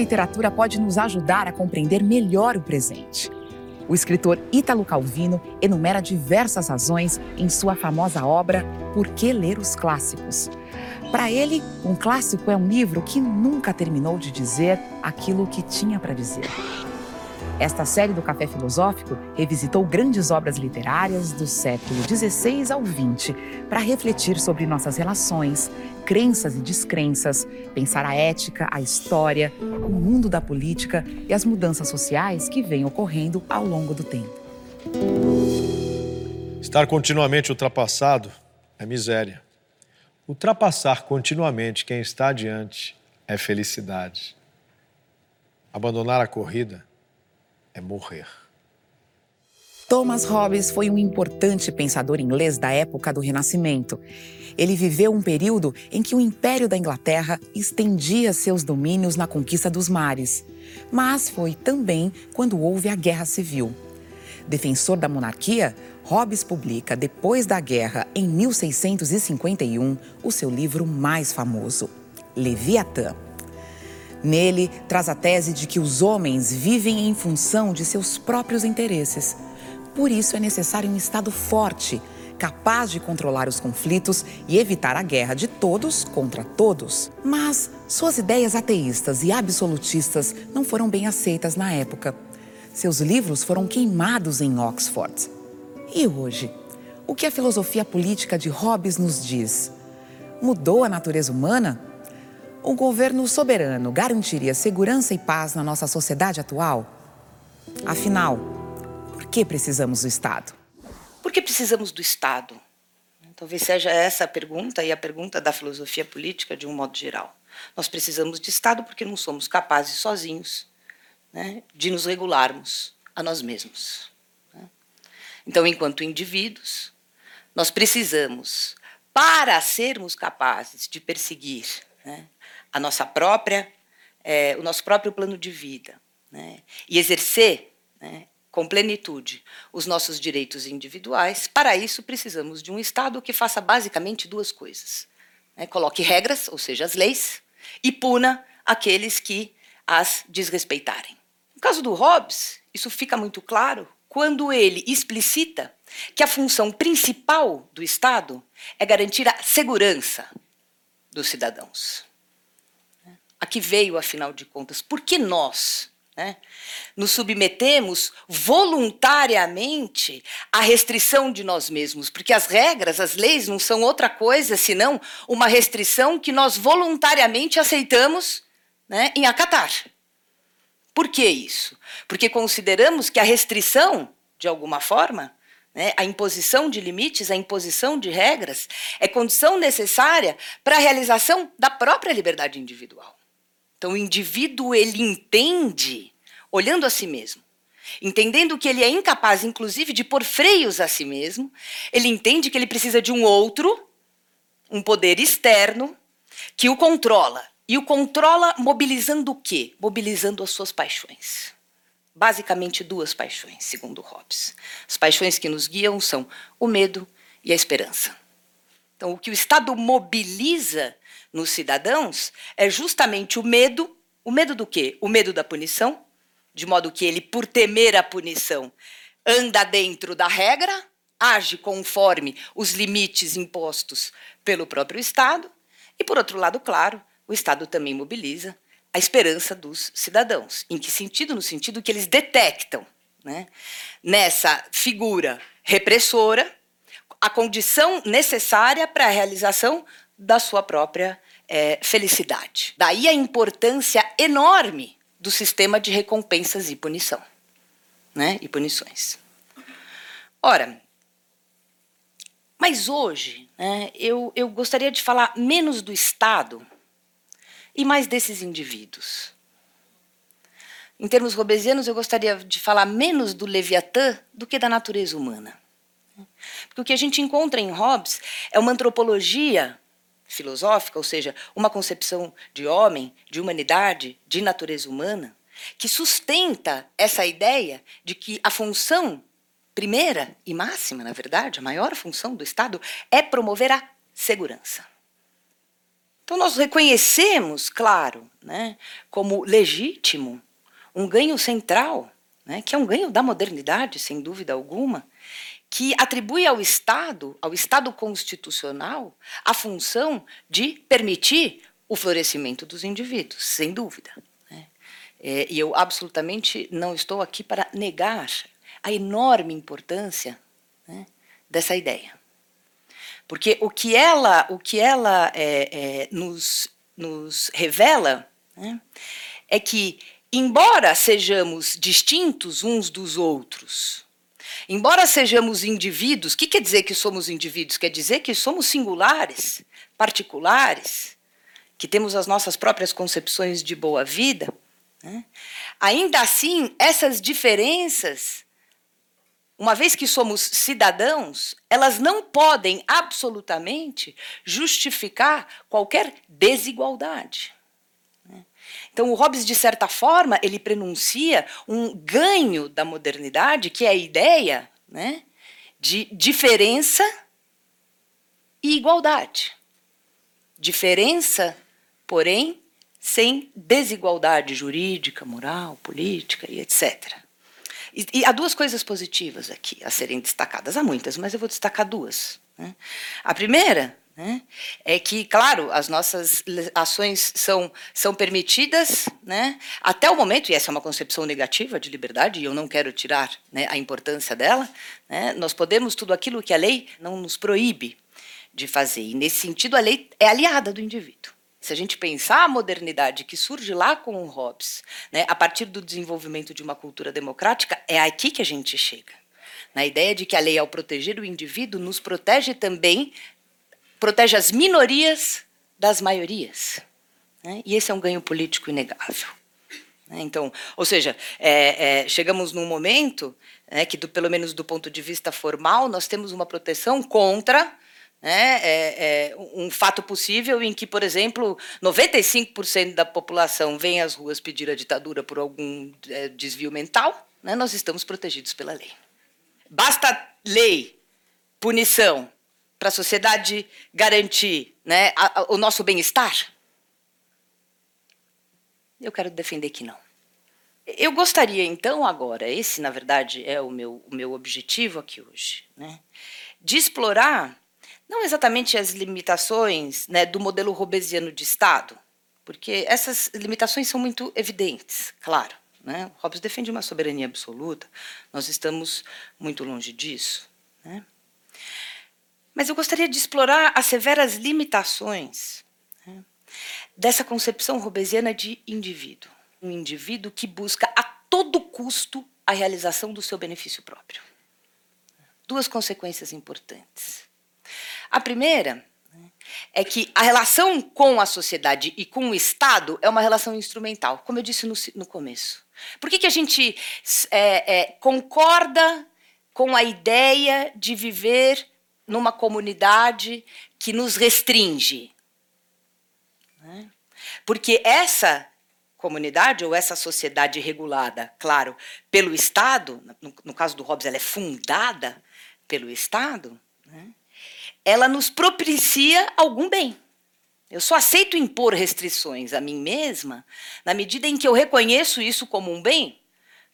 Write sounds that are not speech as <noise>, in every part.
literatura pode nos ajudar a compreender melhor o presente. O escritor Ítalo Calvino enumera diversas razões em sua famosa obra Por que Ler os Clássicos? Para ele, um clássico é um livro que nunca terminou de dizer aquilo que tinha para dizer. Esta série do Café Filosófico revisitou grandes obras literárias do século XVI ao XX para refletir sobre nossas relações, crenças e descrenças, pensar a ética, a história, o mundo da política e as mudanças sociais que vêm ocorrendo ao longo do tempo. Estar continuamente ultrapassado é miséria. Ultrapassar continuamente quem está adiante é felicidade. Abandonar a corrida é morrer. Thomas Hobbes foi um importante pensador inglês da época do Renascimento. Ele viveu um período em que o Império da Inglaterra estendia seus domínios na conquista dos mares. Mas foi também quando houve a Guerra Civil. Defensor da monarquia, Hobbes publica, depois da guerra, em 1651, o seu livro mais famoso, Leviatã. Nele, traz a tese de que os homens vivem em função de seus próprios interesses. Por isso é necessário um Estado forte, capaz de controlar os conflitos e evitar a guerra de todos contra todos. Mas suas ideias ateístas e absolutistas não foram bem aceitas na época. Seus livros foram queimados em Oxford. E hoje? O que a filosofia política de Hobbes nos diz? Mudou a natureza humana? O governo soberano garantiria segurança e paz na nossa sociedade atual? Afinal, por que precisamos do Estado? Por que precisamos do Estado? Talvez seja essa a pergunta e a pergunta da filosofia política de um modo geral. Nós precisamos de Estado porque não somos capazes sozinhos né, de nos regularmos a nós mesmos. Então, enquanto indivíduos, nós precisamos, para sermos capazes de perseguir né, a nossa própria, é, o nosso próprio plano de vida né, e exercer né, com plenitude os nossos direitos individuais, para isso precisamos de um Estado que faça basicamente duas coisas: né, coloque regras, ou seja, as leis, e puna aqueles que as desrespeitarem. No caso do Hobbes, isso fica muito claro quando ele explicita que a função principal do Estado é garantir a segurança dos cidadãos. Aqui veio, afinal de contas, por que nós né, nos submetemos voluntariamente à restrição de nós mesmos? Porque as regras, as leis não são outra coisa senão uma restrição que nós voluntariamente aceitamos né, em acatar. Por que isso? Porque consideramos que a restrição, de alguma forma, né, a imposição de limites, a imposição de regras, é condição necessária para a realização da própria liberdade individual. Então, o indivíduo ele entende, olhando a si mesmo, entendendo que ele é incapaz, inclusive, de pôr freios a si mesmo, ele entende que ele precisa de um outro, um poder externo, que o controla, e o controla mobilizando o quê? Mobilizando as suas paixões. Basicamente duas paixões, segundo Hobbes. As paixões que nos guiam são o medo e a esperança. Então, o que o Estado mobiliza nos cidadãos é justamente o medo. O medo do quê? O medo da punição, de modo que ele, por temer a punição, anda dentro da regra, age conforme os limites impostos pelo próprio Estado, e, por outro lado, claro, o Estado também mobiliza a esperança dos cidadãos. Em que sentido? No sentido que eles detectam né, nessa figura repressora a condição necessária para a realização da sua própria é, felicidade. Daí a importância enorme do sistema de recompensas e punição, né, e punições. Ora, mas hoje né, eu, eu gostaria de falar menos do Estado e mais desses indivíduos. Em termos robesianos, eu gostaria de falar menos do Leviatã do que da natureza humana. Porque o que a gente encontra em Hobbes é uma antropologia filosófica, ou seja, uma concepção de homem, de humanidade, de natureza humana, que sustenta essa ideia de que a função primeira e máxima, na verdade, a maior função do Estado é promover a segurança. Então, nós reconhecemos, claro, né, como legítimo um ganho central, né, que é um ganho da modernidade, sem dúvida alguma, que atribui ao Estado, ao Estado constitucional, a função de permitir o florescimento dos indivíduos, sem dúvida. Né? É, e eu absolutamente não estou aqui para negar a enorme importância né, dessa ideia. Porque o que ela, o que ela é, é, nos, nos revela né, é que, embora sejamos distintos uns dos outros, embora sejamos indivíduos, o que quer dizer que somos indivíduos? Quer dizer que somos singulares, particulares, que temos as nossas próprias concepções de boa vida. Né? Ainda assim, essas diferenças uma vez que somos cidadãos, elas não podem absolutamente justificar qualquer desigualdade. Então, o Hobbes, de certa forma, ele prenuncia um ganho da modernidade, que é a ideia né, de diferença e igualdade. Diferença, porém, sem desigualdade jurídica, moral, política e etc. E, e, há duas coisas positivas aqui a serem destacadas. Há muitas, mas eu vou destacar duas. Né? A primeira né, é que, claro, as nossas ações são, são permitidas né, até o momento, e essa é uma concepção negativa de liberdade, e eu não quero tirar né, a importância dela, né, nós podemos tudo aquilo que a lei não nos proíbe de fazer. E, nesse sentido, a lei é aliada do indivíduo. Se a gente pensar a modernidade que surge lá com o Hobbes, né, a partir do desenvolvimento de uma cultura democrática, é aqui que a gente chega. Na ideia de que a lei, ao proteger o indivíduo, nos protege também, protege as minorias das maiorias. Né? E esse é um ganho político inegável. Né? Então, ou seja, é, é, chegamos num momento né, que, do, pelo menos do ponto de vista formal, nós temos uma proteção contra né, é, é, um fato possível em que, por exemplo, 95% da população vem às ruas pedir a ditadura por algum é, desvio mental, né, nós estamos protegidos pela lei. Basta lei, punição, para a sociedade garantir né, a, a, o nosso bem-estar? Eu quero defender que não. Eu gostaria, então, agora, esse, na verdade, é o meu, o meu objetivo aqui hoje, né, de explorar não exatamente as limitações né, do modelo robesiano de Estado, porque essas limitações são muito evidentes, claro. Né? Hobbes defende uma soberania absoluta, nós estamos muito longe disso. Né? Mas eu gostaria de explorar as severas limitações né, dessa concepção robesiana de indivíduo. Um indivíduo que busca a todo custo a realização do seu benefício próprio. Duas consequências importantes. A primeira né, é que a relação com a sociedade e com o Estado é uma relação instrumental, como eu disse no, no começo. Por que, que a gente é, é, concorda com a ideia de viver numa comunidade que nos restringe? Né? Porque essa comunidade ou essa sociedade regulada, claro, pelo Estado, no, no caso do Hobbes, ela é fundada pelo Estado, né? ela nos propicia algum bem. Eu só aceito impor restrições a mim mesma na medida em que eu reconheço isso como um bem.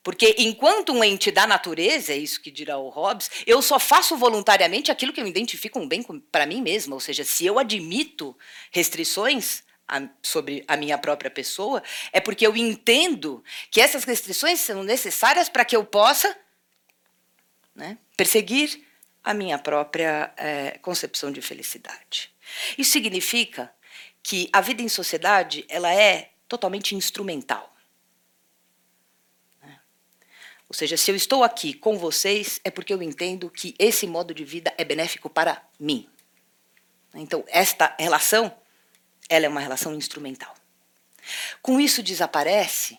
Porque enquanto um ente da natureza, é isso que dirá o Hobbes, eu só faço voluntariamente aquilo que eu identifico um bem para mim mesma. Ou seja, se eu admito restrições a, sobre a minha própria pessoa, é porque eu entendo que essas restrições são necessárias para que eu possa né, perseguir a minha própria é, concepção de felicidade. Isso significa que a vida em sociedade ela é totalmente instrumental. Ou seja, se eu estou aqui com vocês, é porque eu entendo que esse modo de vida é benéfico para mim. Então, esta relação, ela é uma relação instrumental. Com isso desaparece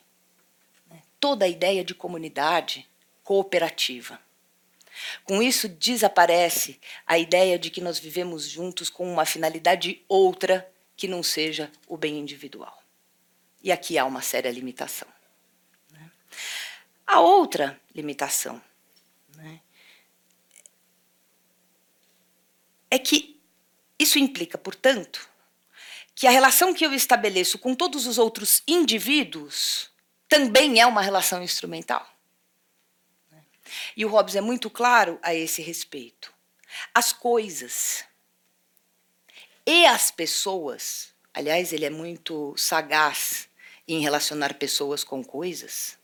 né, toda a ideia de comunidade cooperativa. Com isso, desaparece a ideia de que nós vivemos juntos com uma finalidade outra que não seja o bem individual. E aqui há uma séria limitação. Né? A outra limitação né, é que isso implica, portanto, que a relação que eu estabeleço com todos os outros indivíduos também é uma relação instrumental. E o Hobbes é muito claro a esse respeito. As coisas e as pessoas, aliás, ele é muito sagaz em relacionar pessoas com coisas.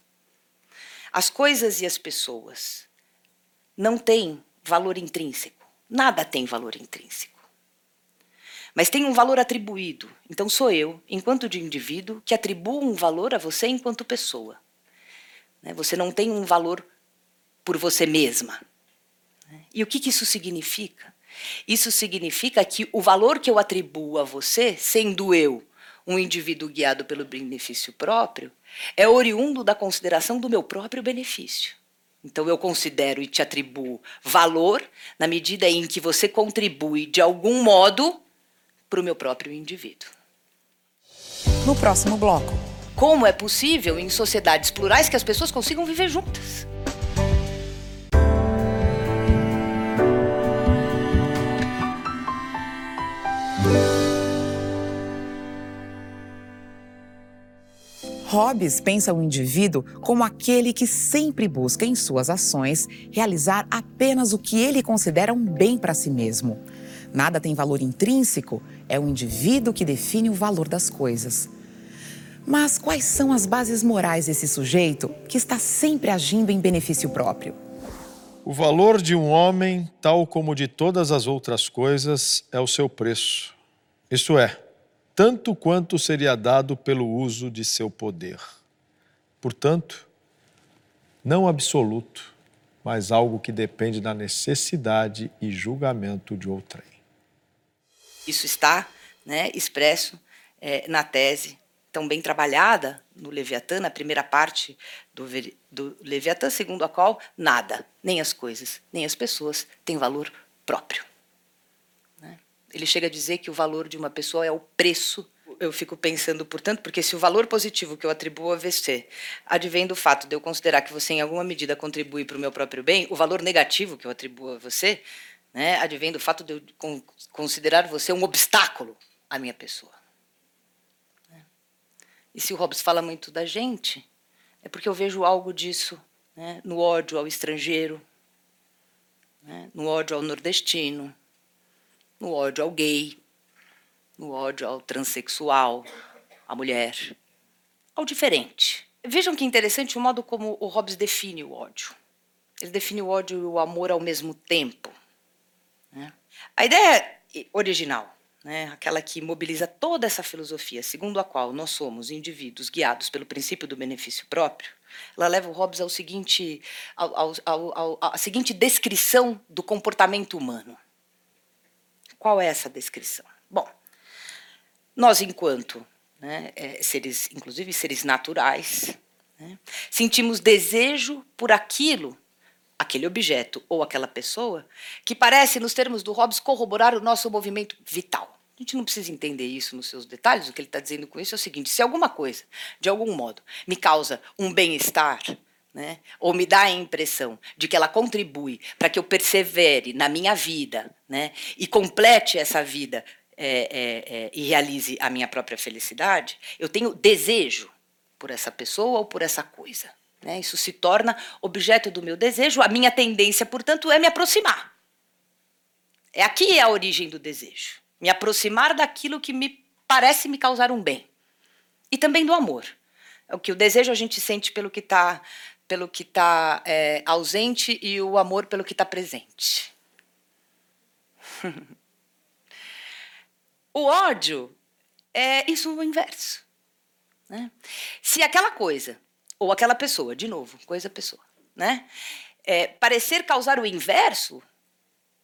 As coisas e as pessoas não têm valor intrínseco. Nada tem valor intrínseco. Mas tem um valor atribuído. Então sou eu, enquanto de indivíduo, que atribuo um valor a você enquanto pessoa. Né? Você não tem um valor por você mesma. E o que, isso significa? Isso significa que o valor que eu atribuo a você, sendo eu um indivíduo guiado pelo benefício próprio, é oriundo da consideração do meu próprio benefício. Então eu considero e te atribuo valor na medida em que você contribui de algum modo para o meu próprio indivíduo. No próximo bloco. Como é possível em sociedades plurais que as pessoas consigam viver juntas? Hobbes pensa o indivíduo como aquele que sempre busca em suas ações realizar apenas o que ele considera um bem para si mesmo. Nada tem valor intrínseco, é o indivíduo que define o valor das coisas. Mas quais são as bases morais desse sujeito que está sempre agindo em benefício próprio? O valor de um homem, tal como de todas as outras coisas, é o seu preço. Isto é, tanto quanto seria dado pelo uso de seu poder. Portanto, não absoluto, mas algo que depende da necessidade e julgamento de outrem. Isso está né, expresso é, na tese, tão bem trabalhada no Leviatã, na primeira parte do, do Leviatã, segundo a qual nada, nem as coisas, nem as pessoas, têm valor próprio. Ele chega a dizer que o valor de uma pessoa é o preço eu fico pensando, portanto, porque se o valor positivo que eu atribuo a você advém do fato de eu considerar que você, em alguma medida, contribui para o meu próprio bem, o valor negativo que eu atribuo a você né, advém do fato de eu considerar você um obstáculo à minha pessoa. Né? E se o Hobbes fala muito da gente, é porque eu vejo algo disso né, no ódio ao estrangeiro, né, no ódio ao nordestino, no ódio ao gay, no ódio ao transexual, à mulher, ao diferente. Vejam que interessante o modo como o Hobbes define o ódio. Ele define o ódio e o amor ao mesmo tempo. Né? A ideia original, né, aquela que mobiliza toda essa filosofia, segundo a qual nós somos indivíduos guiados pelo princípio do benefício próprio, ela leva o Hobbes ao seguinte, ao, ao, ao, à seguinte descrição do comportamento humano. Qual é essa descrição? Bom, nós, enquanto né, é, seres, inclusive seres naturais, né, sentimos desejo por aquilo aquele objeto ou aquela pessoa que parece, nos termos do Hobbes, corroborar o nosso movimento vital. A gente não precisa entender isso nos seus detalhes. O que ele está dizendo com isso é o seguinte: se alguma coisa, de algum modo, me causa um bem-estar, né, ou me dá a impressão de que ela contribui para que eu persevere na minha vida né, e complete essa vida é, é, é, e realize a minha própria felicidade, eu tenho desejo por essa pessoa ou por essa coisa. Né? Isso se torna objeto do meu desejo. A minha tendência, portanto, é me aproximar. É aqui é a origem do desejo. Me aproximar daquilo que me parece me causar um bem. E também do amor. É o que o desejo a gente sente pelo que está pelo que está é, ausente e o amor pelo que está presente. <laughs> o ódio é isso o inverso. Né? Se aquela coisa ou aquela pessoa, de novo, coisa pessoa, né? É, parecer causar o inverso,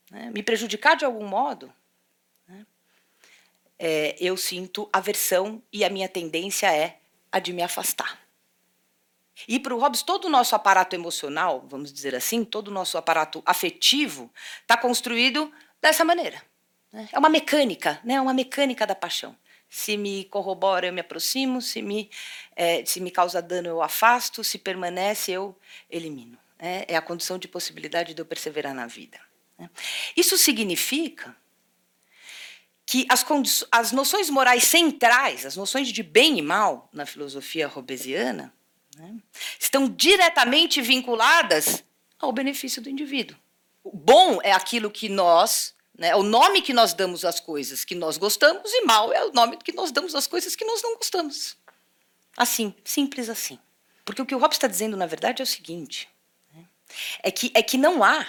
né? me prejudicar de algum modo, né? é, eu sinto aversão e a minha tendência é a de me afastar. E para o Hobbes, todo o nosso aparato emocional, vamos dizer assim, todo o nosso aparato afetivo está construído dessa maneira. Né? É uma mecânica, né? uma mecânica da paixão. Se me corrobora, eu me aproximo. Se me, é, se me causa dano, eu afasto. Se permanece, eu elimino. É, é a condição de possibilidade de eu perseverar na vida. Né? Isso significa que as, as noções morais centrais, as noções de bem e mal na filosofia hobbesiana, né, estão diretamente vinculadas ao benefício do indivíduo. O bom é aquilo que nós, né, é o nome que nós damos às coisas que nós gostamos, e mal é o nome que nós damos às coisas que nós não gostamos. Assim, simples assim. Porque o que o Hobbes está dizendo, na verdade, é o seguinte: né, é que, é que não há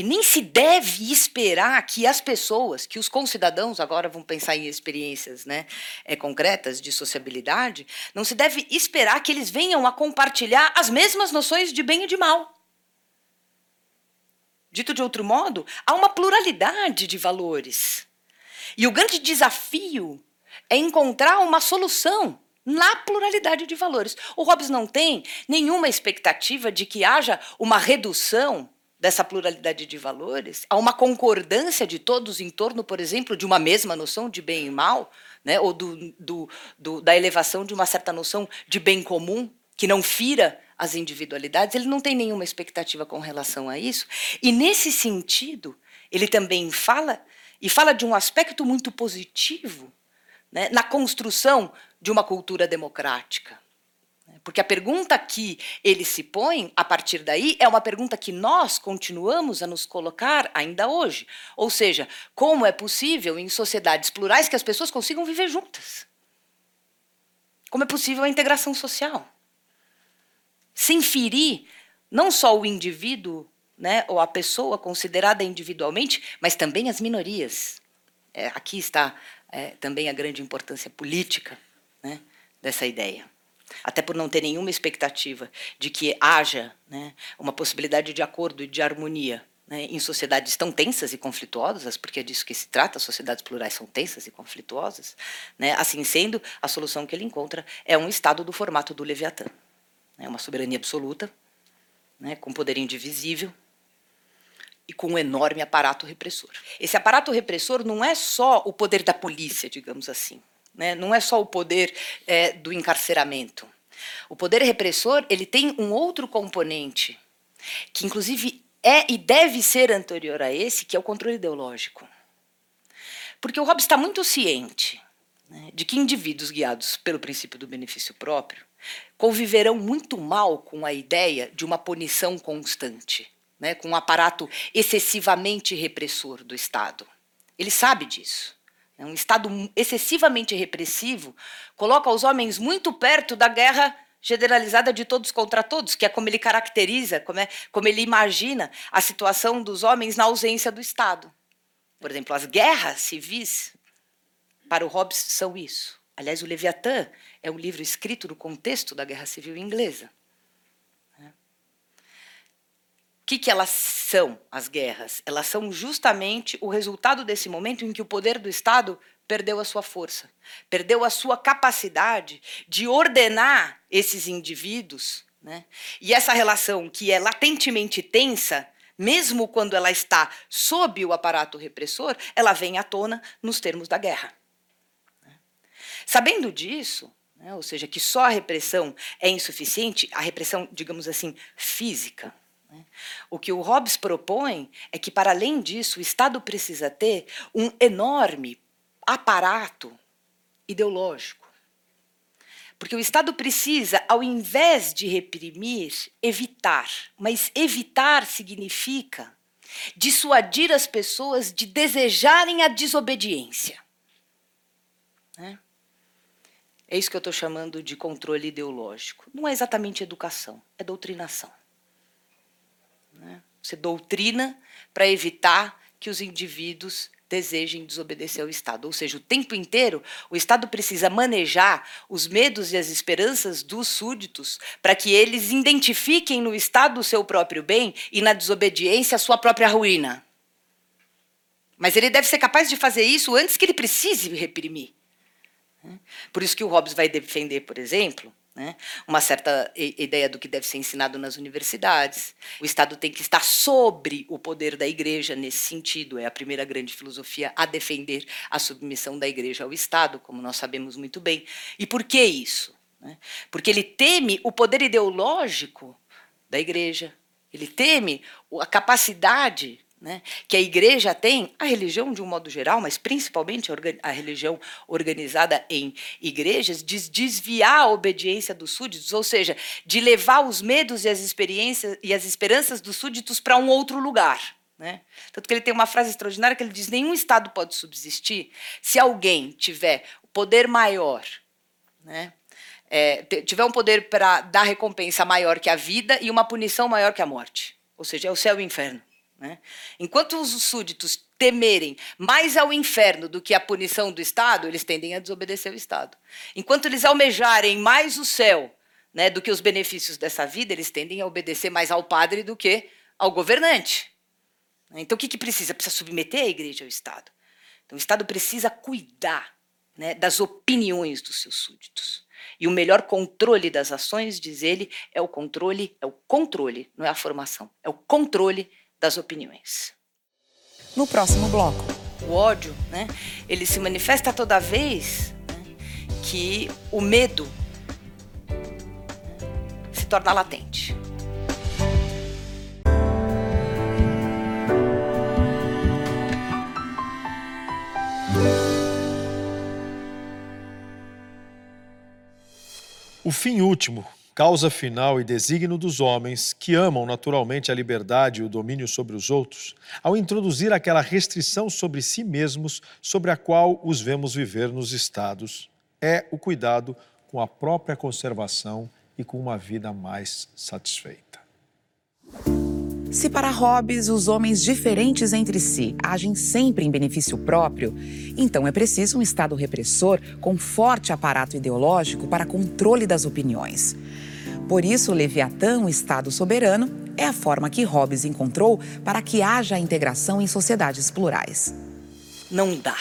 e nem se deve esperar que as pessoas, que os concidadãos, agora vão pensar em experiências né, é, concretas de sociabilidade, não se deve esperar que eles venham a compartilhar as mesmas noções de bem e de mal. Dito de outro modo, há uma pluralidade de valores. E o grande desafio é encontrar uma solução na pluralidade de valores. O Hobbes não tem nenhuma expectativa de que haja uma redução dessa pluralidade de valores, há uma concordância de todos em torno, por exemplo, de uma mesma noção de bem e mal, né, ou do, do, do, da elevação de uma certa noção de bem comum, que não fira as individualidades, ele não tem nenhuma expectativa com relação a isso. E, nesse sentido, ele também fala, e fala de um aspecto muito positivo né, na construção de uma cultura democrática. Porque a pergunta que ele se põe a partir daí é uma pergunta que nós continuamos a nos colocar ainda hoje. Ou seja, como é possível em sociedades plurais que as pessoas consigam viver juntas? Como é possível a integração social? Sem ferir não só o indivíduo, né, ou a pessoa considerada individualmente, mas também as minorias. É, aqui está é, também a grande importância política né, dessa ideia até por não ter nenhuma expectativa de que haja né, uma possibilidade de acordo e de harmonia né, em sociedades tão tensas e conflituosas, porque é disso que se trata, as sociedades plurais são tensas e conflituosas, né, assim sendo, a solução que ele encontra é um Estado do formato do Leviatã. Né, uma soberania absoluta, né, com poder indivisível, e com um enorme aparato repressor. Esse aparato repressor não é só o poder da polícia, digamos assim. Né? Não é só o poder é, do encarceramento. O poder repressor ele tem um outro componente, que inclusive é e deve ser anterior a esse, que é o controle ideológico. Porque o Hobbes está muito ciente né, de que indivíduos guiados pelo princípio do benefício próprio conviverão muito mal com a ideia de uma punição constante, né, com um aparato excessivamente repressor do Estado. Ele sabe disso. É um Estado excessivamente repressivo coloca os homens muito perto da guerra generalizada de todos contra todos, que é como ele caracteriza, como, é, como ele imagina a situação dos homens na ausência do Estado. Por exemplo, as guerras civis, para o Hobbes, são isso. Aliás, o Leviatã é um livro escrito no contexto da Guerra Civil Inglesa que, que elas são, as guerras? Elas são justamente o resultado desse momento em que o poder do Estado perdeu a sua força, perdeu a sua capacidade de ordenar esses indivíduos. Né? E essa relação, que é latentemente tensa, mesmo quando ela está sob o aparato repressor, ela vem à tona nos termos da guerra. Sabendo disso, né, ou seja, que só a repressão é insuficiente, a repressão, digamos assim, física, né? O que o Hobbes propõe é que, para além disso, o Estado precisa ter um enorme aparato ideológico. Porque o Estado precisa, ao invés de reprimir, evitar. Mas evitar significa dissuadir as pessoas de desejarem a desobediência. Né? É isso que eu estou chamando de controle ideológico. Não é exatamente educação, é doutrinação. Né? Você doutrina para evitar que os indivíduos desejem desobedecer ao Estado. Ou seja, o tempo inteiro o Estado precisa manejar os medos e as esperanças dos súditos para que eles identifiquem no Estado o seu próprio bem e na desobediência a sua própria ruína. Mas ele deve ser capaz de fazer isso antes que ele precise reprimir. Por isso que o Hobbes vai defender, por exemplo, né? Uma certa ideia do que deve ser ensinado nas universidades. O Estado tem que estar sobre o poder da igreja nesse sentido. É a primeira grande filosofia a defender a submissão da igreja ao Estado, como nós sabemos muito bem. E por que isso? Né? Porque ele teme o poder ideológico da igreja, ele teme a capacidade né, que a igreja tem, a religião de um modo geral, mas principalmente a religião organizada em igrejas, de desviar a obediência dos súditos, ou seja, de levar os medos e as experiências e as esperanças dos súditos para um outro lugar. Né? Tanto que ele tem uma frase extraordinária que ele diz: nenhum Estado pode subsistir se alguém tiver poder maior, né? É, tiver um poder para dar recompensa maior que a vida e uma punição maior que a morte. Ou seja, é o céu e o inferno. Né? Enquanto os súditos temerem mais ao inferno do que a punição do Estado, eles tendem a desobedecer o Estado. Enquanto eles almejarem mais o céu né, do que os benefícios dessa vida, eles tendem a obedecer mais ao padre do que ao governante. Então, o que, que precisa? Precisa submeter a igreja ao Estado. Então, o Estado precisa cuidar né, das opiniões dos seus súditos. E o melhor controle das ações, diz ele, é o controle, é o controle, não é a formação, é o controle das opiniões. No próximo bloco. O ódio, né, ele se manifesta toda vez né, que o medo se torna latente. O fim último causa final e designo dos homens que amam naturalmente a liberdade e o domínio sobre os outros, ao introduzir aquela restrição sobre si mesmos sobre a qual os vemos viver nos estados, é o cuidado com a própria conservação e com uma vida mais satisfeita. Se para Hobbes os homens diferentes entre si agem sempre em benefício próprio, então é preciso um Estado repressor com forte aparato ideológico para controle das opiniões. Por isso, Leviatã, o Estado soberano, é a forma que Hobbes encontrou para que haja integração em sociedades plurais. Não dá,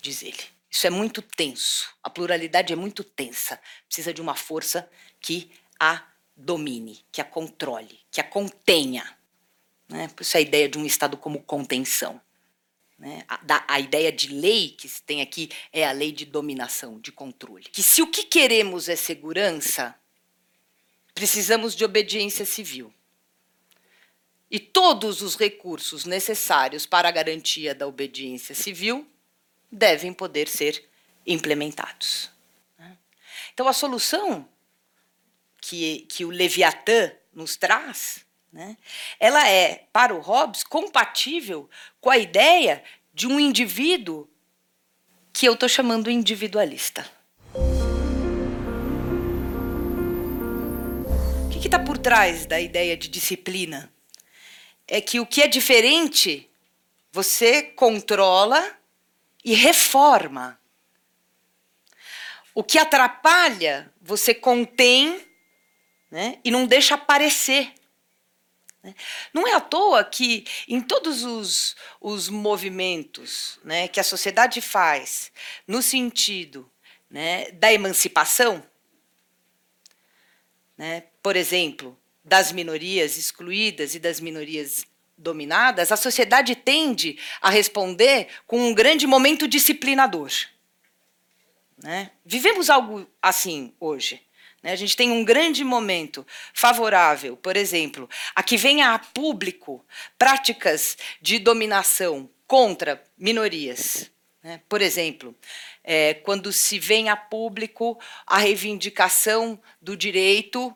diz ele. Isso é muito tenso. A pluralidade é muito tensa. Precisa de uma força que a domine, que a controle, que a contenha. Né? Por isso a ideia de um Estado como contenção. Né? A, da, a ideia de lei que se tem aqui é a lei de dominação, de controle. Que se o que queremos é segurança, precisamos de obediência civil. E todos os recursos necessários para a garantia da obediência civil devem poder ser implementados. Então, a solução que, que o Leviatã nos traz, né, ela é, para o Hobbes, compatível com a ideia de um indivíduo que eu estou chamando individualista. Que está por trás da ideia de disciplina? É que o que é diferente, você controla e reforma. O que atrapalha, você contém né, e não deixa aparecer. Não é à toa que em todos os, os movimentos né, que a sociedade faz no sentido né, da emancipação, né, por exemplo, das minorias excluídas e das minorias dominadas, a sociedade tende a responder com um grande momento disciplinador. Né? Vivemos algo assim hoje. Né? A gente tem um grande momento favorável, por exemplo, a que venha a público práticas de dominação contra minorias. Né? Por exemplo, é, quando se vem a público a reivindicação do direito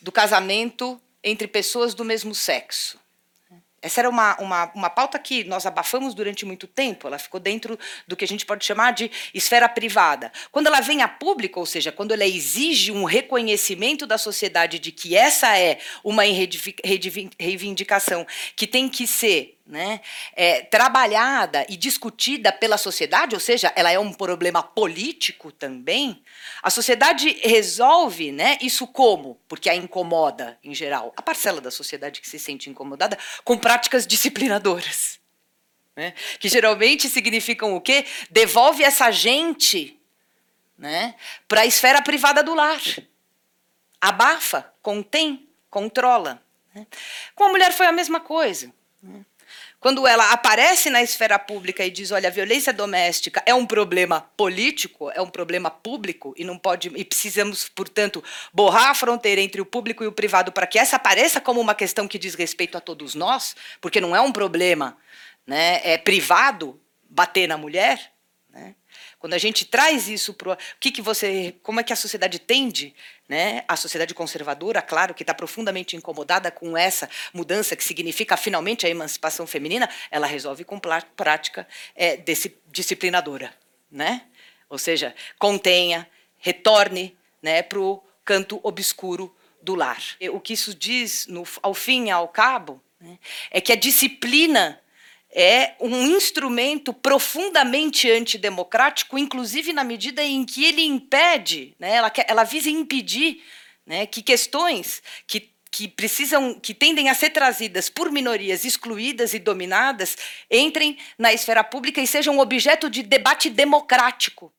do casamento entre pessoas do mesmo sexo. Essa era uma, uma, uma pauta que nós abafamos durante muito tempo, ela ficou dentro do que a gente pode chamar de esfera privada. Quando ela vem a público, ou seja, quando ela exige um reconhecimento da sociedade de que essa é uma reivindicação que tem que ser né, é, trabalhada e discutida pela sociedade, ou seja, ela é um problema político também, a sociedade resolve né, isso como? Porque a incomoda, em geral, a parcela da sociedade que se sente incomodada, com práticas disciplinadoras. Né, que geralmente significam o quê? Devolve essa gente né, para a esfera privada do lar. Abafa, contém, controla. Né. Com a mulher foi a mesma coisa. Quando ela aparece na esfera pública e diz, olha, a violência doméstica é um problema político, é um problema público e não pode e precisamos, portanto, borrar a fronteira entre o público e o privado para que essa apareça como uma questão que diz respeito a todos nós, porque não é um problema, né, é privado bater na mulher, né? Quando a gente traz isso para o que, que você, como é que a sociedade tende, né? A sociedade conservadora, claro, que está profundamente incomodada com essa mudança que significa finalmente a emancipação feminina, ela resolve com prática é, desse, disciplinadora, né? Ou seja, contenha, retorne, né, para o canto obscuro do lar. O que isso diz, no, ao fim e ao cabo, né, é que a disciplina é um instrumento profundamente antidemocrático, inclusive na medida em que ele impede, né, ela, ela visa impedir né, que questões que, que precisam, que tendem a ser trazidas por minorias excluídas e dominadas, entrem na esfera pública e sejam objeto de debate democrático.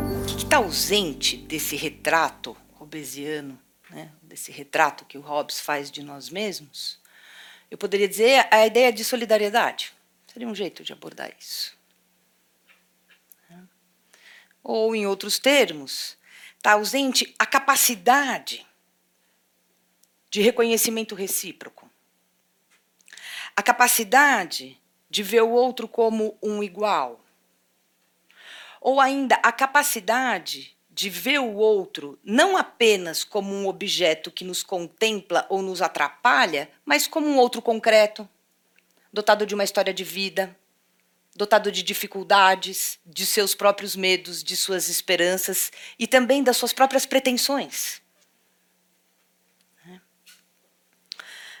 O que está ausente desse retrato obesiano desse retrato que o Hobbes faz de nós mesmos, eu poderia dizer a ideia de solidariedade. Seria um jeito de abordar isso. Ou, em outros termos, está ausente a capacidade de reconhecimento recíproco. A capacidade de ver o outro como um igual. Ou ainda a capacidade de ver o outro não apenas como um objeto que nos contempla ou nos atrapalha, mas como um outro concreto, dotado de uma história de vida, dotado de dificuldades, de seus próprios medos, de suas esperanças e também das suas próprias pretensões.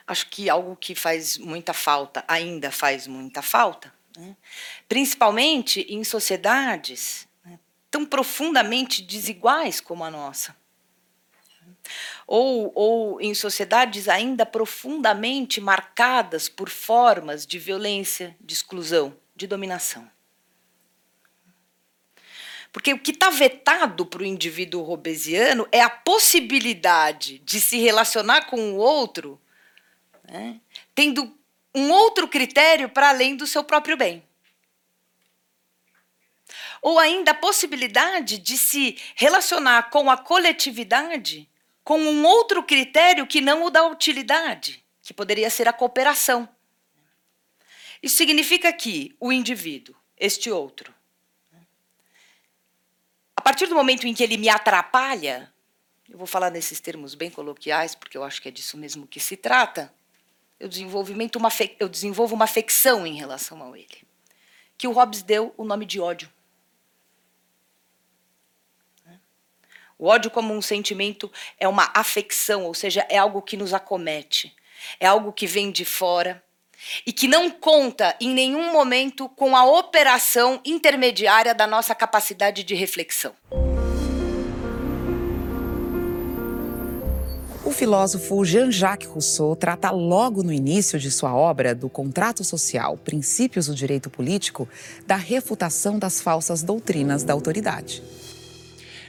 Acho que algo que faz muita falta, ainda faz muita falta, né? principalmente em sociedades tão profundamente desiguais como a nossa. Ou, ou em sociedades ainda profundamente marcadas por formas de violência, de exclusão, de dominação. Porque o que está vetado para o indivíduo robesiano é a possibilidade de se relacionar com o outro, né, tendo um outro critério para além do seu próprio bem ou ainda a possibilidade de se relacionar com a coletividade com um outro critério que não o da utilidade, que poderia ser a cooperação. Isso significa que o indivíduo, este outro, a partir do momento em que ele me atrapalha, eu vou falar nesses termos bem coloquiais, porque eu acho que é disso mesmo que se trata, eu, desenvolvimento uma eu desenvolvo uma afecção em relação a ele, que o Hobbes deu o nome de ódio. O ódio, como um sentimento, é uma afecção, ou seja, é algo que nos acomete, é algo que vem de fora e que não conta em nenhum momento com a operação intermediária da nossa capacidade de reflexão. O filósofo Jean-Jacques Rousseau trata logo no início de sua obra do Contrato Social, Princípios do Direito Político, da refutação das falsas doutrinas da autoridade.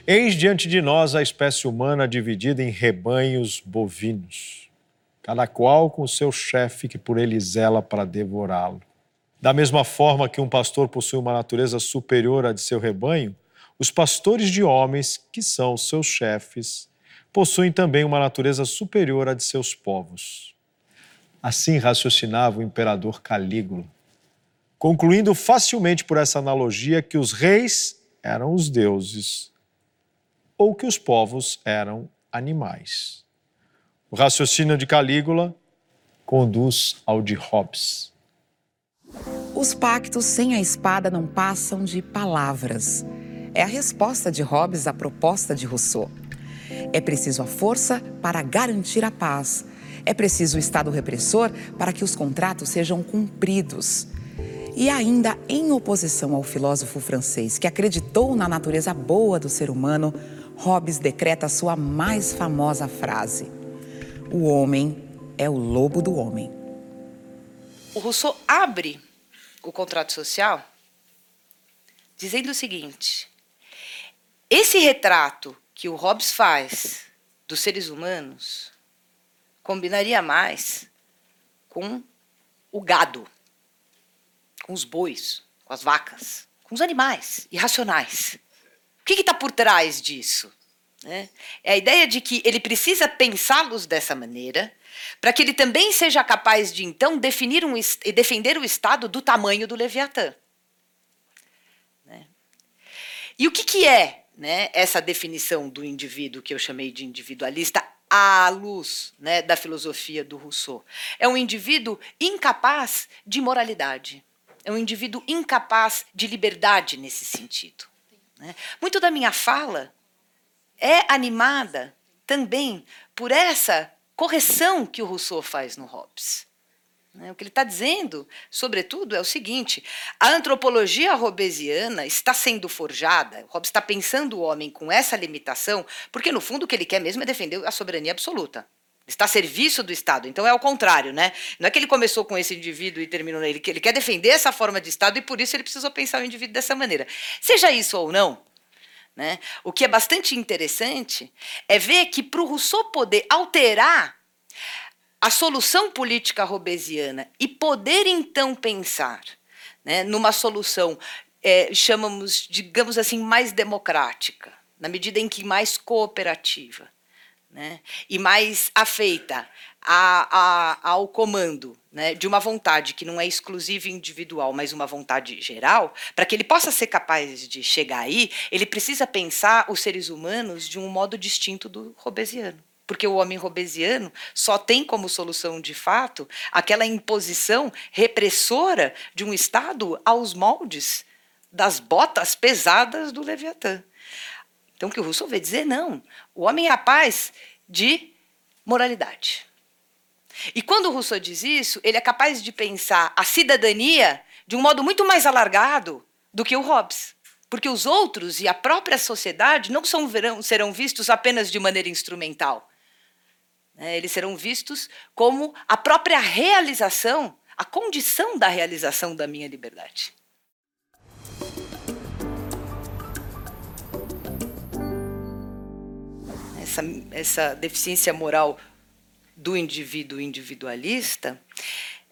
Eis diante de nós a espécie humana dividida em rebanhos bovinos, cada qual com seu chefe que por ele zela para devorá-lo. Da mesma forma que um pastor possui uma natureza superior à de seu rebanho, os pastores de homens, que são seus chefes, possuem também uma natureza superior à de seus povos. Assim raciocinava o imperador Calígula, concluindo facilmente por essa analogia que os reis eram os deuses ou que os povos eram animais. O raciocínio de Calígula conduz ao de Hobbes. Os pactos sem a espada não passam de palavras. É a resposta de Hobbes à proposta de Rousseau. É preciso a força para garantir a paz. É preciso o Estado repressor para que os contratos sejam cumpridos. E ainda em oposição ao filósofo francês que acreditou na natureza boa do ser humano, Hobbes decreta sua mais famosa frase: O homem é o lobo do homem. O Rousseau abre o contrato social dizendo o seguinte: esse retrato que o Hobbes faz dos seres humanos combinaria mais com o gado, com os bois, com as vacas, com os animais irracionais. O que está por trás disso? Né? É a ideia de que ele precisa pensá-los dessa maneira, para que ele também seja capaz de, então, definir um, e defender o Estado do tamanho do Leviatã. Né? E o que, que é né, essa definição do indivíduo que eu chamei de individualista à luz né, da filosofia do Rousseau? É um indivíduo incapaz de moralidade. É um indivíduo incapaz de liberdade nesse sentido. Né? Muito da minha fala é animada também por essa correção que o Rousseau faz no Hobbes. Né? O que ele está dizendo, sobretudo, é o seguinte: a antropologia robesiana está sendo forjada, Hobbes está pensando o homem com essa limitação, porque no fundo o que ele quer mesmo é defender a soberania absoluta. Está a serviço do Estado. Então é o contrário, né? Não é que ele começou com esse indivíduo e terminou nele, que ele quer defender essa forma de Estado e por isso ele precisou pensar o indivíduo dessa maneira. Seja isso ou não, né? O que é bastante interessante é ver que para o Rousseau poder alterar a solução política robesiana e poder então pensar né, numa solução, é, chamamos, digamos assim, mais democrática, na medida em que mais cooperativa né, e mais afeita a, a, ao comando né, de uma vontade que não é exclusiva individual, mas uma vontade geral, para que ele possa ser capaz de chegar aí, ele precisa pensar os seres humanos de um modo distinto do robesiano. Porque o homem robesiano só tem como solução de fato aquela imposição repressora de um Estado aos moldes das botas pesadas do Leviatã. Então, o que o Rousseau vai dizer, não. O homem é capaz de moralidade. E quando o Rousseau diz isso, ele é capaz de pensar a cidadania de um modo muito mais alargado do que o Hobbes. Porque os outros e a própria sociedade não são, serão vistos apenas de maneira instrumental. Né? Eles serão vistos como a própria realização, a condição da realização da minha liberdade. Essa, essa deficiência moral do indivíduo individualista,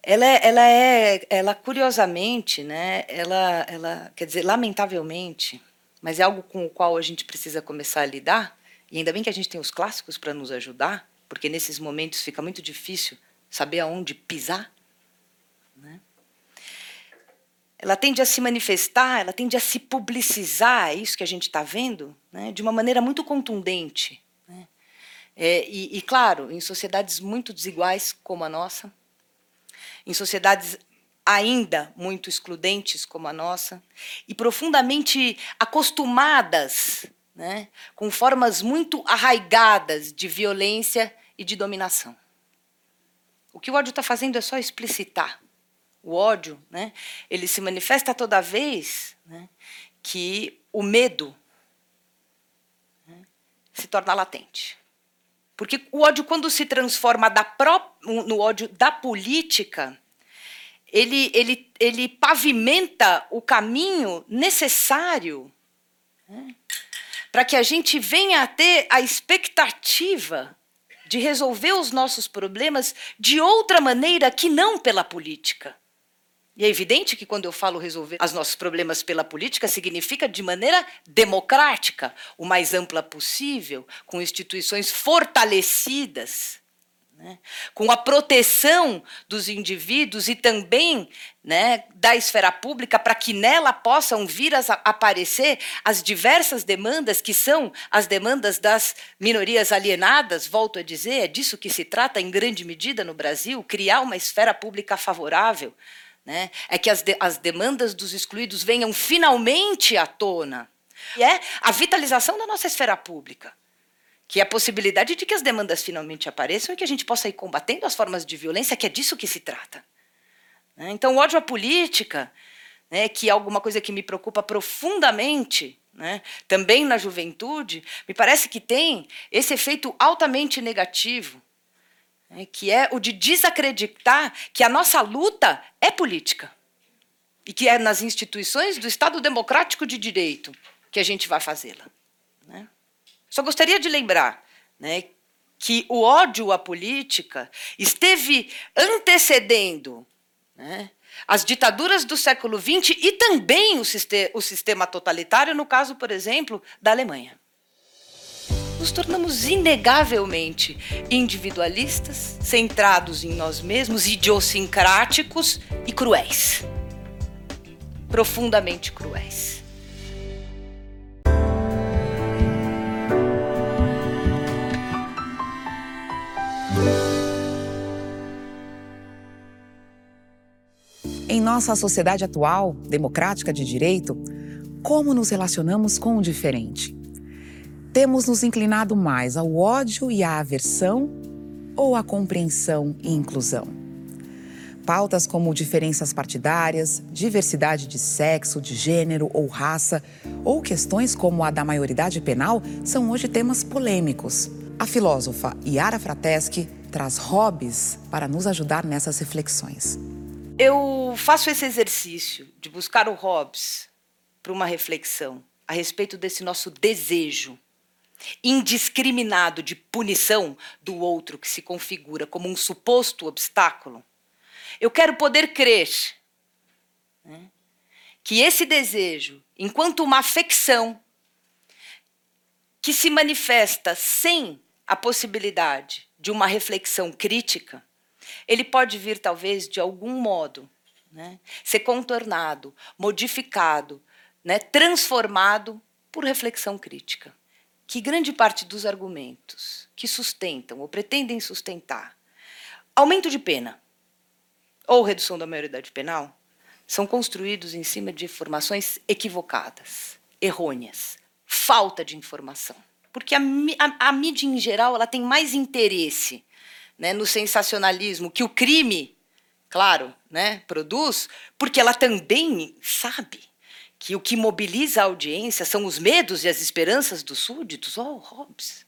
ela é, ela é, ela curiosamente, né, ela, ela, quer dizer, lamentavelmente, mas é algo com o qual a gente precisa começar a lidar, e ainda bem que a gente tem os clássicos para nos ajudar, porque nesses momentos fica muito difícil saber aonde pisar. Né? Ela tende a se manifestar, ela tende a se publicizar, é isso que a gente está vendo, né, de uma maneira muito contundente. É, e, e, claro, em sociedades muito desiguais como a nossa, em sociedades ainda muito excludentes como a nossa, e profundamente acostumadas né, com formas muito arraigadas de violência e de dominação. O que o ódio está fazendo é só explicitar. O ódio, né, ele se manifesta toda vez né, que o medo né, se torna latente. Porque o ódio, quando se transforma pró no ódio da política, ele, ele, ele pavimenta o caminho necessário né, para que a gente venha a ter a expectativa de resolver os nossos problemas de outra maneira que não pela política. E é evidente que quando eu falo resolver os nossos problemas pela política, significa de maneira democrática, o mais ampla possível, com instituições fortalecidas, né, com a proteção dos indivíduos e também né, da esfera pública, para que nela possam vir a aparecer as diversas demandas, que são as demandas das minorias alienadas, volto a dizer, é disso que se trata em grande medida no Brasil, criar uma esfera pública favorável né? É que as, de, as demandas dos excluídos venham finalmente à tona. E é a vitalização da nossa esfera pública. Que é a possibilidade de que as demandas finalmente apareçam e que a gente possa ir combatendo as formas de violência, que é disso que se trata. Né? Então, o ódio à política, né, que é alguma coisa que me preocupa profundamente, né, também na juventude, me parece que tem esse efeito altamente negativo né, que é o de desacreditar que a nossa luta é política e que é nas instituições do Estado Democrático de Direito que a gente vai fazê-la. Né? Só gostaria de lembrar né, que o ódio à política esteve antecedendo né, as ditaduras do século XX e também o, sistema, o sistema totalitário, no caso, por exemplo, da Alemanha. Nos tornamos inegavelmente individualistas, centrados em nós mesmos, idiosincráticos e cruéis. Profundamente cruéis. Em nossa sociedade atual, democrática de direito, como nos relacionamos com o diferente? Temos nos inclinado mais ao ódio e à aversão ou à compreensão e inclusão? Pautas como diferenças partidárias, diversidade de sexo, de gênero ou raça, ou questões como a da maioridade penal são hoje temas polêmicos. A filósofa Yara Frateschi traz hobbies para nos ajudar nessas reflexões. Eu faço esse exercício de buscar o Hobbes para uma reflexão a respeito desse nosso desejo indiscriminado de punição do outro que se configura como um suposto obstáculo. Eu quero poder crer né, que esse desejo, enquanto uma afecção que se manifesta sem a possibilidade de uma reflexão crítica, ele pode vir, talvez, de algum modo, né, ser contornado, modificado, né, transformado por reflexão crítica. Que grande parte dos argumentos que sustentam ou pretendem sustentar aumento de pena ou redução da maioridade penal são construídos em cima de informações equivocadas, errôneas, falta de informação. Porque a, a, a mídia, em geral, ela tem mais interesse né, no sensacionalismo que o crime, claro, né, produz, porque ela também sabe que o que mobiliza a audiência são os medos e as esperanças dos súditos. Oh, Hobbes.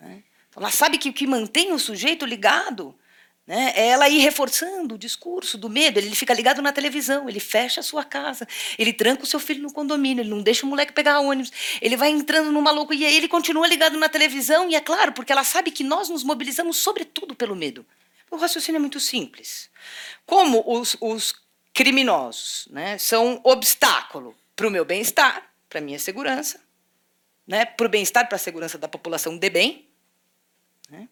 Né? Ela sabe que o que mantém o sujeito ligado né, é ela ir reforçando o discurso do medo. Ele fica ligado na televisão, ele fecha a sua casa, ele tranca o seu filho no condomínio, ele não deixa o moleque pegar ônibus, ele vai entrando numa loucura e ele continua ligado na televisão. E é claro, porque ela sabe que nós nos mobilizamos sobretudo pelo medo. O raciocínio é muito simples. Como os, os criminosos né, são obstáculo para o meu bem-estar, para a minha segurança, né, para o bem-estar, para a segurança da população de bem, né,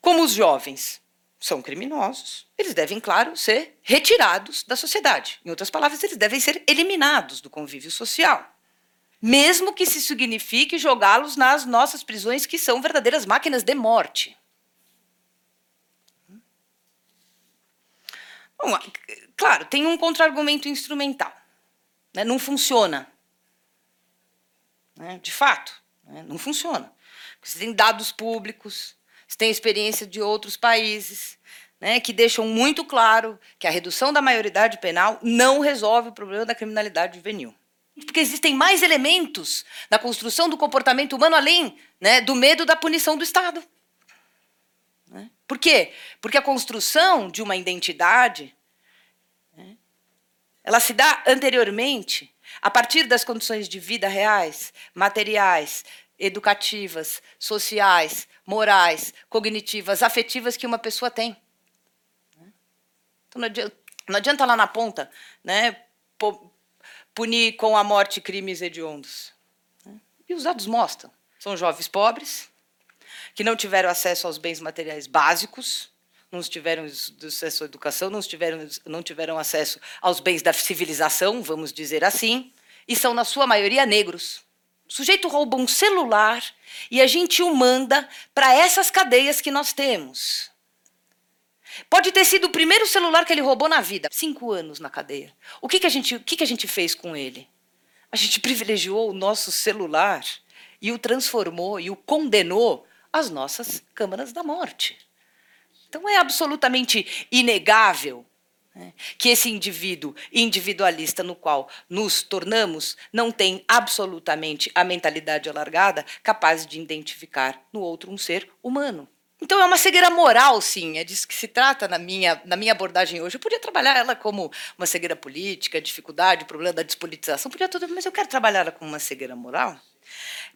como os jovens são criminosos, eles devem, claro, ser retirados da sociedade. Em outras palavras, eles devem ser eliminados do convívio social. Mesmo que isso signifique jogá-los nas nossas prisões, que são verdadeiras máquinas de morte. Bom, claro, tem um contra-argumento instrumental. Né? Não funciona. Né? De fato, né? não funciona. Você tem dados públicos, você tem experiência de outros países, né, que deixam muito claro que a redução da maioridade penal não resolve o problema da criminalidade juvenil. Porque existem mais elementos na construção do comportamento humano além né, do medo da punição do Estado. Né? Por quê? Porque a construção de uma identidade né, ela se dá anteriormente, a partir das condições de vida reais, materiais, educativas, sociais, morais, cognitivas, afetivas que uma pessoa tem. Então, não adianta, não adianta lá na ponta né, punir com a morte crimes hediondos. E os dados mostram. São jovens pobres, que não tiveram acesso aos bens materiais básicos, não tiveram acesso à educação, não tiveram, não tiveram acesso aos bens da civilização, vamos dizer assim, e são, na sua maioria, negros. O sujeito rouba um celular e a gente o manda para essas cadeias que nós temos. Pode ter sido o primeiro celular que ele roubou na vida. Cinco anos na cadeia. O que, que, a, gente, o que, que a gente fez com ele? A gente <laughs> privilegiou o nosso celular e o transformou e o condenou às nossas câmaras da morte. Então é absolutamente inegável né, que esse indivíduo individualista no qual nos tornamos não tem absolutamente a mentalidade alargada capaz de identificar no outro um ser humano. Então é uma cegueira moral, sim, é disso que se trata na minha, na minha abordagem hoje. Eu podia trabalhar ela como uma cegueira política, dificuldade, problema da despolitização, podia tudo, mas eu quero trabalhar ela como uma cegueira moral,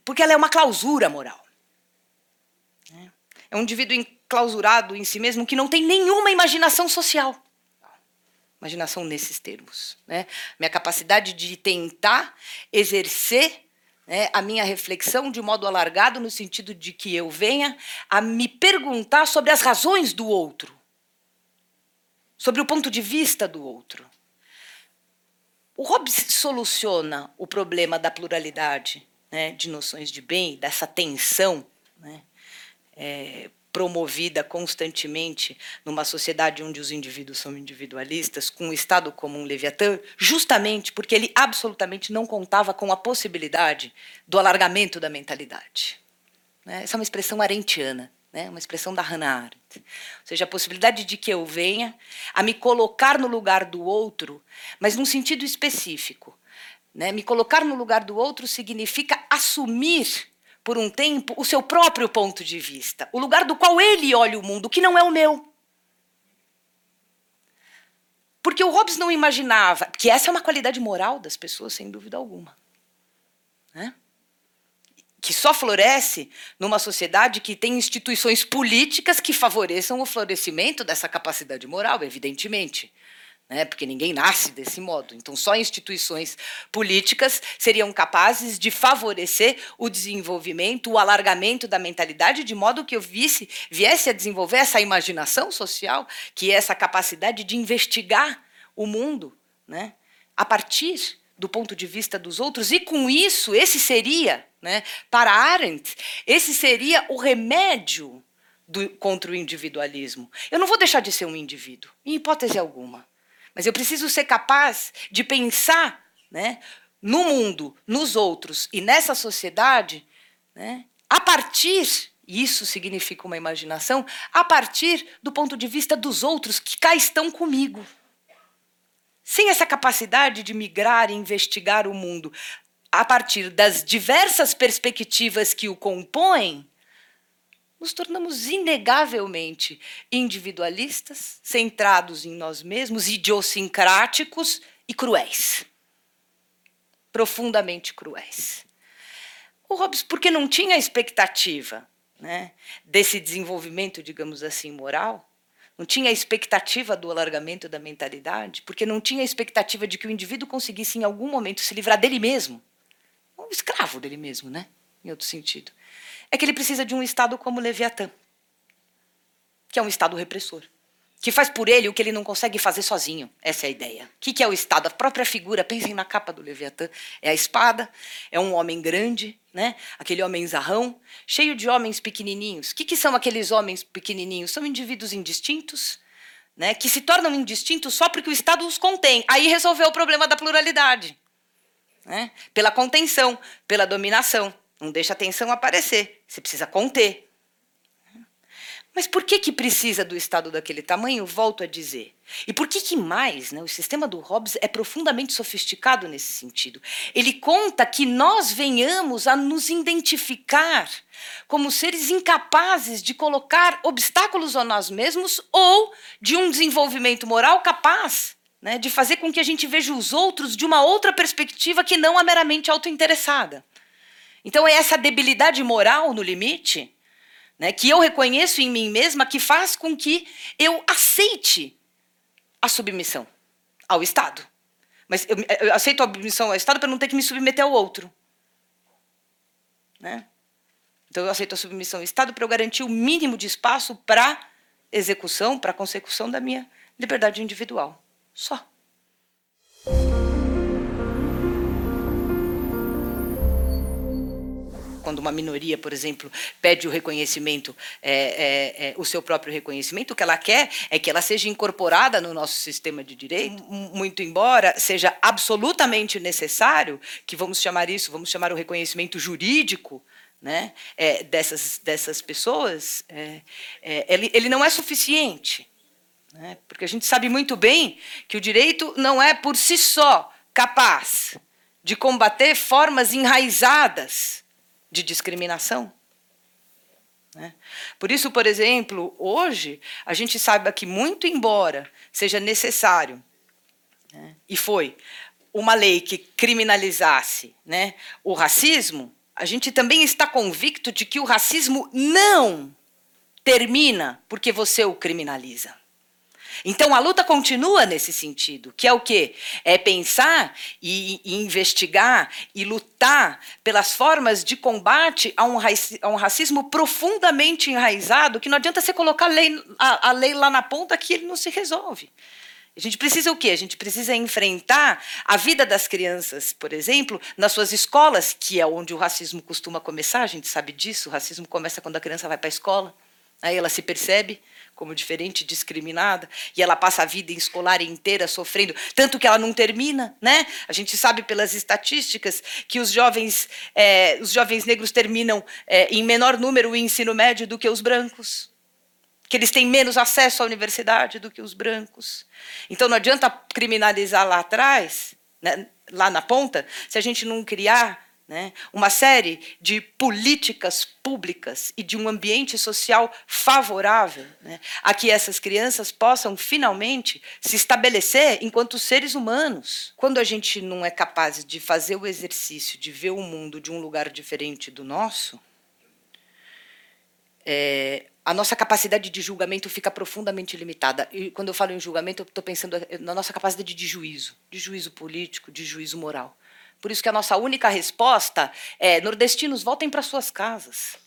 porque ela é uma clausura moral. É um indivíduo enclausurado em si mesmo que não tem nenhuma imaginação social. Imaginação nesses termos. Né? Minha capacidade de tentar exercer né, a minha reflexão de modo alargado, no sentido de que eu venha a me perguntar sobre as razões do outro, sobre o ponto de vista do outro. O Hobbes soluciona o problema da pluralidade né, de noções de bem, dessa tensão né, é, promovida constantemente numa sociedade onde os indivíduos são individualistas, com o Estado como um leviatã, justamente porque ele absolutamente não contava com a possibilidade do alargamento da mentalidade. Né? Essa é uma expressão arentiana, né? uma expressão da Hannah Arendt. Ou seja, a possibilidade de que eu venha a me colocar no lugar do outro, mas num sentido específico. Né? Me colocar no lugar do outro significa assumir por um tempo, o seu próprio ponto de vista, o lugar do qual ele olha o mundo, que não é o meu. Porque o Hobbes não imaginava, que essa é uma qualidade moral das pessoas, sem dúvida alguma. Né? Que só floresce numa sociedade que tem instituições políticas que favoreçam o florescimento dessa capacidade moral, evidentemente né? porque ninguém nasce desse modo. Então, só instituições políticas seriam capazes de favorecer o desenvolvimento, o alargamento da mentalidade, de modo que eu visse, viesse a desenvolver essa imaginação social, que é essa capacidade de investigar o mundo né? a partir do ponto de vista dos outros, e com isso, esse seria, né, para Arendt, esse seria o remédio do, contra o individualismo. Eu não vou deixar de ser um indivíduo, em hipótese alguma. Mas eu preciso ser capaz de pensar né, no mundo, nos outros e nessa sociedade né, a partir, isso significa uma imaginação, a partir do ponto de vista dos outros que cá estão comigo. Sem essa capacidade de migrar e investigar o mundo a partir das diversas perspectivas que o compõem, nos tornamos inegavelmente individualistas, centrados em nós mesmos, idiosincráticos e cruéis. Profundamente cruéis. O Hobbes, porque não tinha expectativa né, desse desenvolvimento, digamos assim, moral, não tinha expectativa do alargamento da mentalidade, porque não tinha expectativa de que o indivíduo conseguisse em algum momento se livrar dele mesmo, um escravo dele mesmo, né? Em outro sentido é que ele precisa de um Estado como Leviatã, que é um Estado repressor, que faz por ele o que ele não consegue fazer sozinho. Essa é a ideia. O que é o Estado? A própria figura, pensem na capa do Leviatã, é a espada, é um homem grande, né? aquele homem zarrão, cheio de homens pequenininhos. O que, que são aqueles homens pequenininhos? São indivíduos indistintos, né, que se tornam indistintos só porque o Estado os contém. Aí resolveu o problema da pluralidade. Né, pela contenção, pela dominação. Não deixa a tensão aparecer. Você precisa conter. Mas por que, que precisa do Estado daquele tamanho? Volto a dizer. E por que, que mais? Né, o sistema do Hobbes é profundamente sofisticado nesse sentido. Ele conta que nós venhamos a nos identificar como seres incapazes de colocar obstáculos a nós mesmos ou de um desenvolvimento moral capaz né, de fazer com que a gente veja os outros de uma outra perspectiva que não a meramente autointeressada. Então é essa debilidade moral no limite, né, que eu reconheço em mim mesma, que faz com que eu aceite a submissão ao Estado. Mas eu, eu aceito a submissão ao Estado para não ter que me submeter ao outro. Né? Então eu aceito a submissão ao Estado para eu garantir o mínimo de espaço para execução, para consecução da minha liberdade individual. Só. Quando uma minoria, por exemplo, pede o reconhecimento, é, é, é, o seu próprio reconhecimento, o que ela quer é que ela seja incorporada no nosso sistema de direito, muito embora seja absolutamente necessário, que vamos chamar isso, vamos chamar o reconhecimento jurídico, né, é, dessas, dessas pessoas, é, é, ele, ele não é suficiente. Né, porque a gente sabe muito bem que o direito não é por si só capaz de combater formas enraizadas de discriminação. Né? Por isso, por exemplo, hoje, a gente sabe que, muito embora seja necessário, né, e foi, uma lei que criminalizasse né, o racismo, a gente também está convicto de que o racismo não termina porque você o criminaliza. Então a luta continua nesse sentido, que é o quê? É pensar e, e investigar e lutar pelas formas de combate a um, a um, racismo profundamente enraizado, que não adianta você colocar a lei, a, a lei lá na ponta que ele não se resolve. A gente precisa o quê? A gente precisa enfrentar a vida das crianças, por exemplo, nas suas escolas, que é onde o racismo costuma começar, a gente sabe disso, o racismo começa quando a criança vai para a escola. Aí ela se percebe como diferente, discriminada, e ela passa a vida escolar inteira sofrendo, tanto que ela não termina, né? A gente sabe pelas estatísticas que os jovens, é, os jovens negros terminam é, em menor número o ensino médio do que os brancos, que eles têm menos acesso à universidade do que os brancos. Então não adianta criminalizar lá atrás, né, lá na ponta, se a gente não criar né? uma série de políticas públicas e de um ambiente social favorável né? a que essas crianças possam finalmente se estabelecer enquanto seres humanos. Quando a gente não é capaz de fazer o exercício de ver o mundo de um lugar diferente do nosso, é, a nossa capacidade de julgamento fica profundamente limitada. E quando eu falo em julgamento, eu estou pensando na nossa capacidade de juízo, de juízo político, de juízo moral. Por isso que a nossa única resposta é: nordestinos, voltem para suas casas.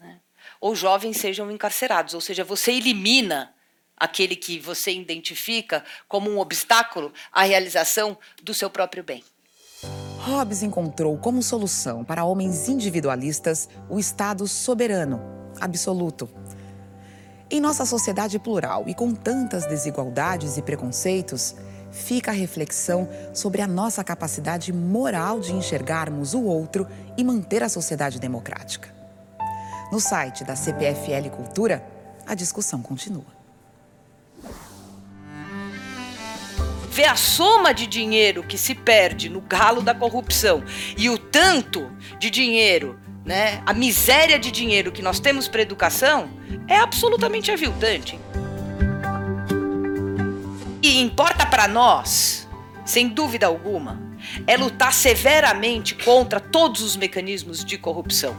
Né? Ou jovens sejam encarcerados, ou seja, você elimina aquele que você identifica como um obstáculo à realização do seu próprio bem. Hobbes encontrou como solução para homens individualistas o Estado soberano, absoluto. Em nossa sociedade plural e com tantas desigualdades e preconceitos, fica a reflexão sobre a nossa capacidade moral de enxergarmos o outro e manter a sociedade democrática. No site da CPFL Cultura, a discussão continua. Ver a soma de dinheiro que se perde no galo da corrupção e o tanto de dinheiro, né, a miséria de dinheiro que nós temos para educação é absolutamente aviltante que importa para nós, sem dúvida alguma, é lutar severamente contra todos os mecanismos de corrupção.